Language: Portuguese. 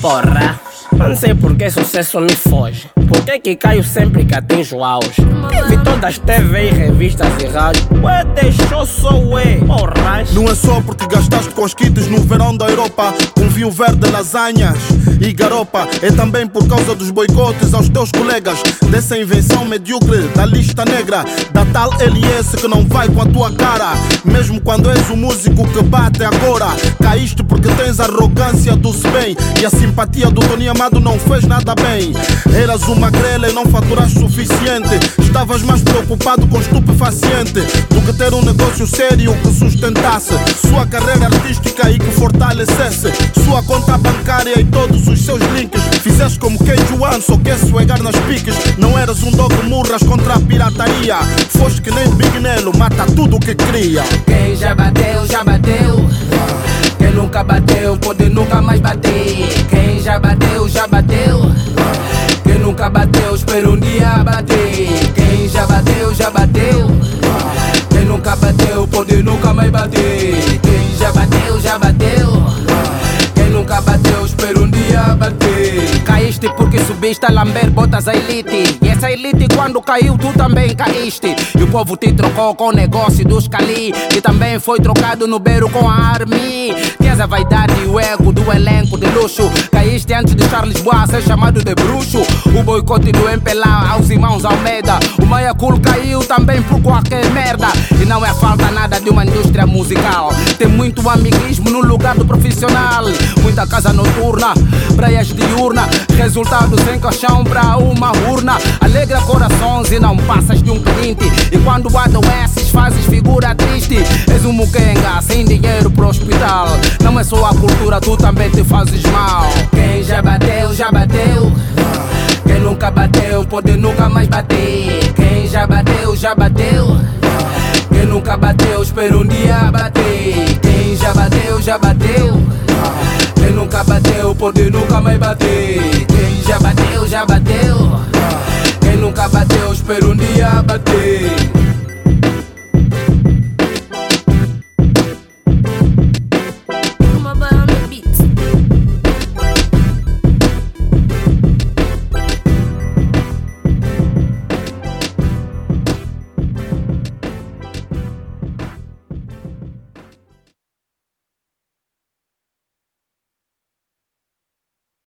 Porra, não sei por que sucesso me foge. Por que que caio sempre que atinjo auge? Tive todas as TV e revistas e rádio. Ué, deixou só ué, porra. Não é só porque gastaste com os kits no verão da Europa Com vinho verde, lasanhas e garopa É também por causa dos boicotes aos teus colegas. Dessa invenção medíocre da lista negra Da tal LS que não vai com a tua cara. Mesmo quando és o músico que bate agora Caíste porque tens a arrogância do bem E a simpatia do Tony Amado não fez nada bem. Eras uma grela e não faturaste suficiente Estavas mais preocupado com estupefaciente Do que ter um negócio sério que sustentasse Sua carreira artística e que fortalecesse Sua conta bancária e todos os seus links Fizeste como Cage One, só quer esfregar nas piques Não eras um dog murras contra a pirataria Foste que nem Big Nelo, mata tudo o que cria Quem já bateu, já bateu. Quem nunca bateu, pode nunca mais bater. Quem já bateu, já bateu. Quem nunca bateu, espera um dia bater. Caíste porque subiste a lamber botas a elite. E essa elite, quando caiu, tu também caíste. E o povo te trocou com o negócio dos Cali, que também foi trocado no beiro com a Army. A vaidade e o ego do elenco de luxo. Caíste antes de Charles Bois ser chamado de bruxo. O boicote do MPLA aos irmãos Almeida. O Maia Cool caiu também por qualquer merda. E não é falta nada de uma indústria musical. Tem muito amiguismo no lugar do profissional. Muita casa noturna, praias diurna. Resultado sem caixão pra uma urna. Alegra corações e não passas de um cliente. E quando adoeces, fazes figura. És um muquenga sem dinheiro pro hospital. Não é só a cultura, tu também te fazes mal. Quem já bateu, já bateu. Quem nunca bateu, pode nunca mais bater. Quem já bateu, já bateu. Quem nunca bateu, espera um dia bater. Quem já bateu, já bateu. Quem nunca bateu, pode nunca mais bater. Quem já bateu, já bateu. Quem nunca bateu, espera um dia bater.